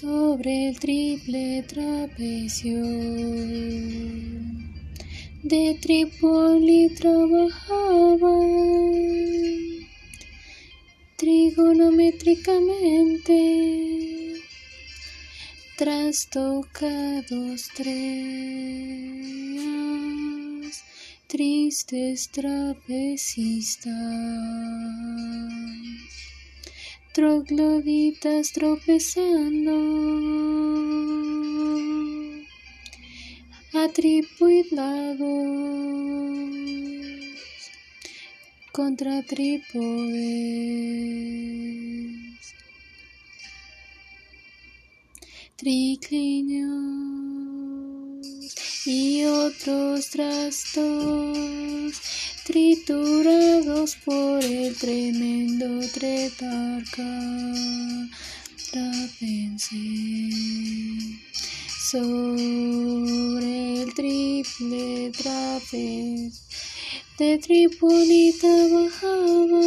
sobre el triple trapecio. De Trípoli trabajaba. Trigonométricamente. Trastocados tres tristes trapecistas trogloditas tropezando, atribuidados contra trípodes, triclinios y otros trastos triturados por el tremendo tretarca trapense sobre el triple trapez de Tripolita bajaba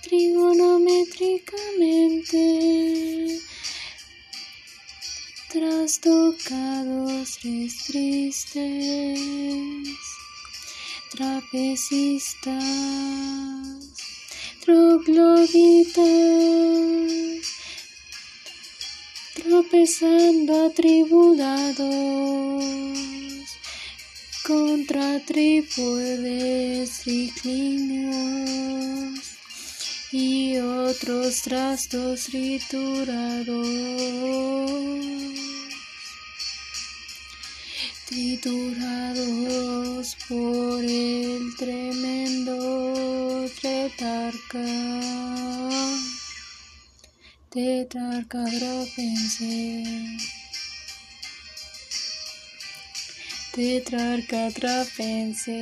trigonométricamente trastocados tres tristes trapecistas, trogloditas, tropezando atribulados contra trípodes triclinios y otros trastos triturados. Triturados por el tremendo tetarca, tetarca trapense, tetrarca trapense.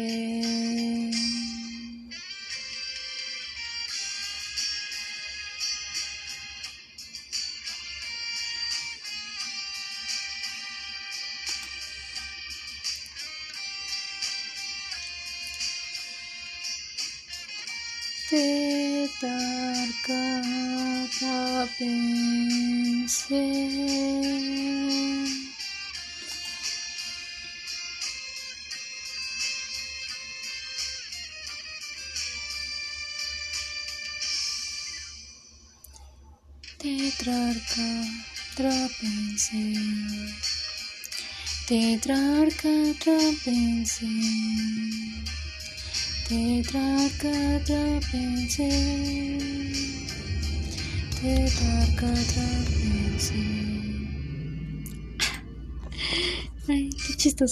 Tetarca trapense. Tetrarca trapense. Tetrarca trapense. Tetrarca trapense. Tetrarca trapense. Ay, qué chistoso.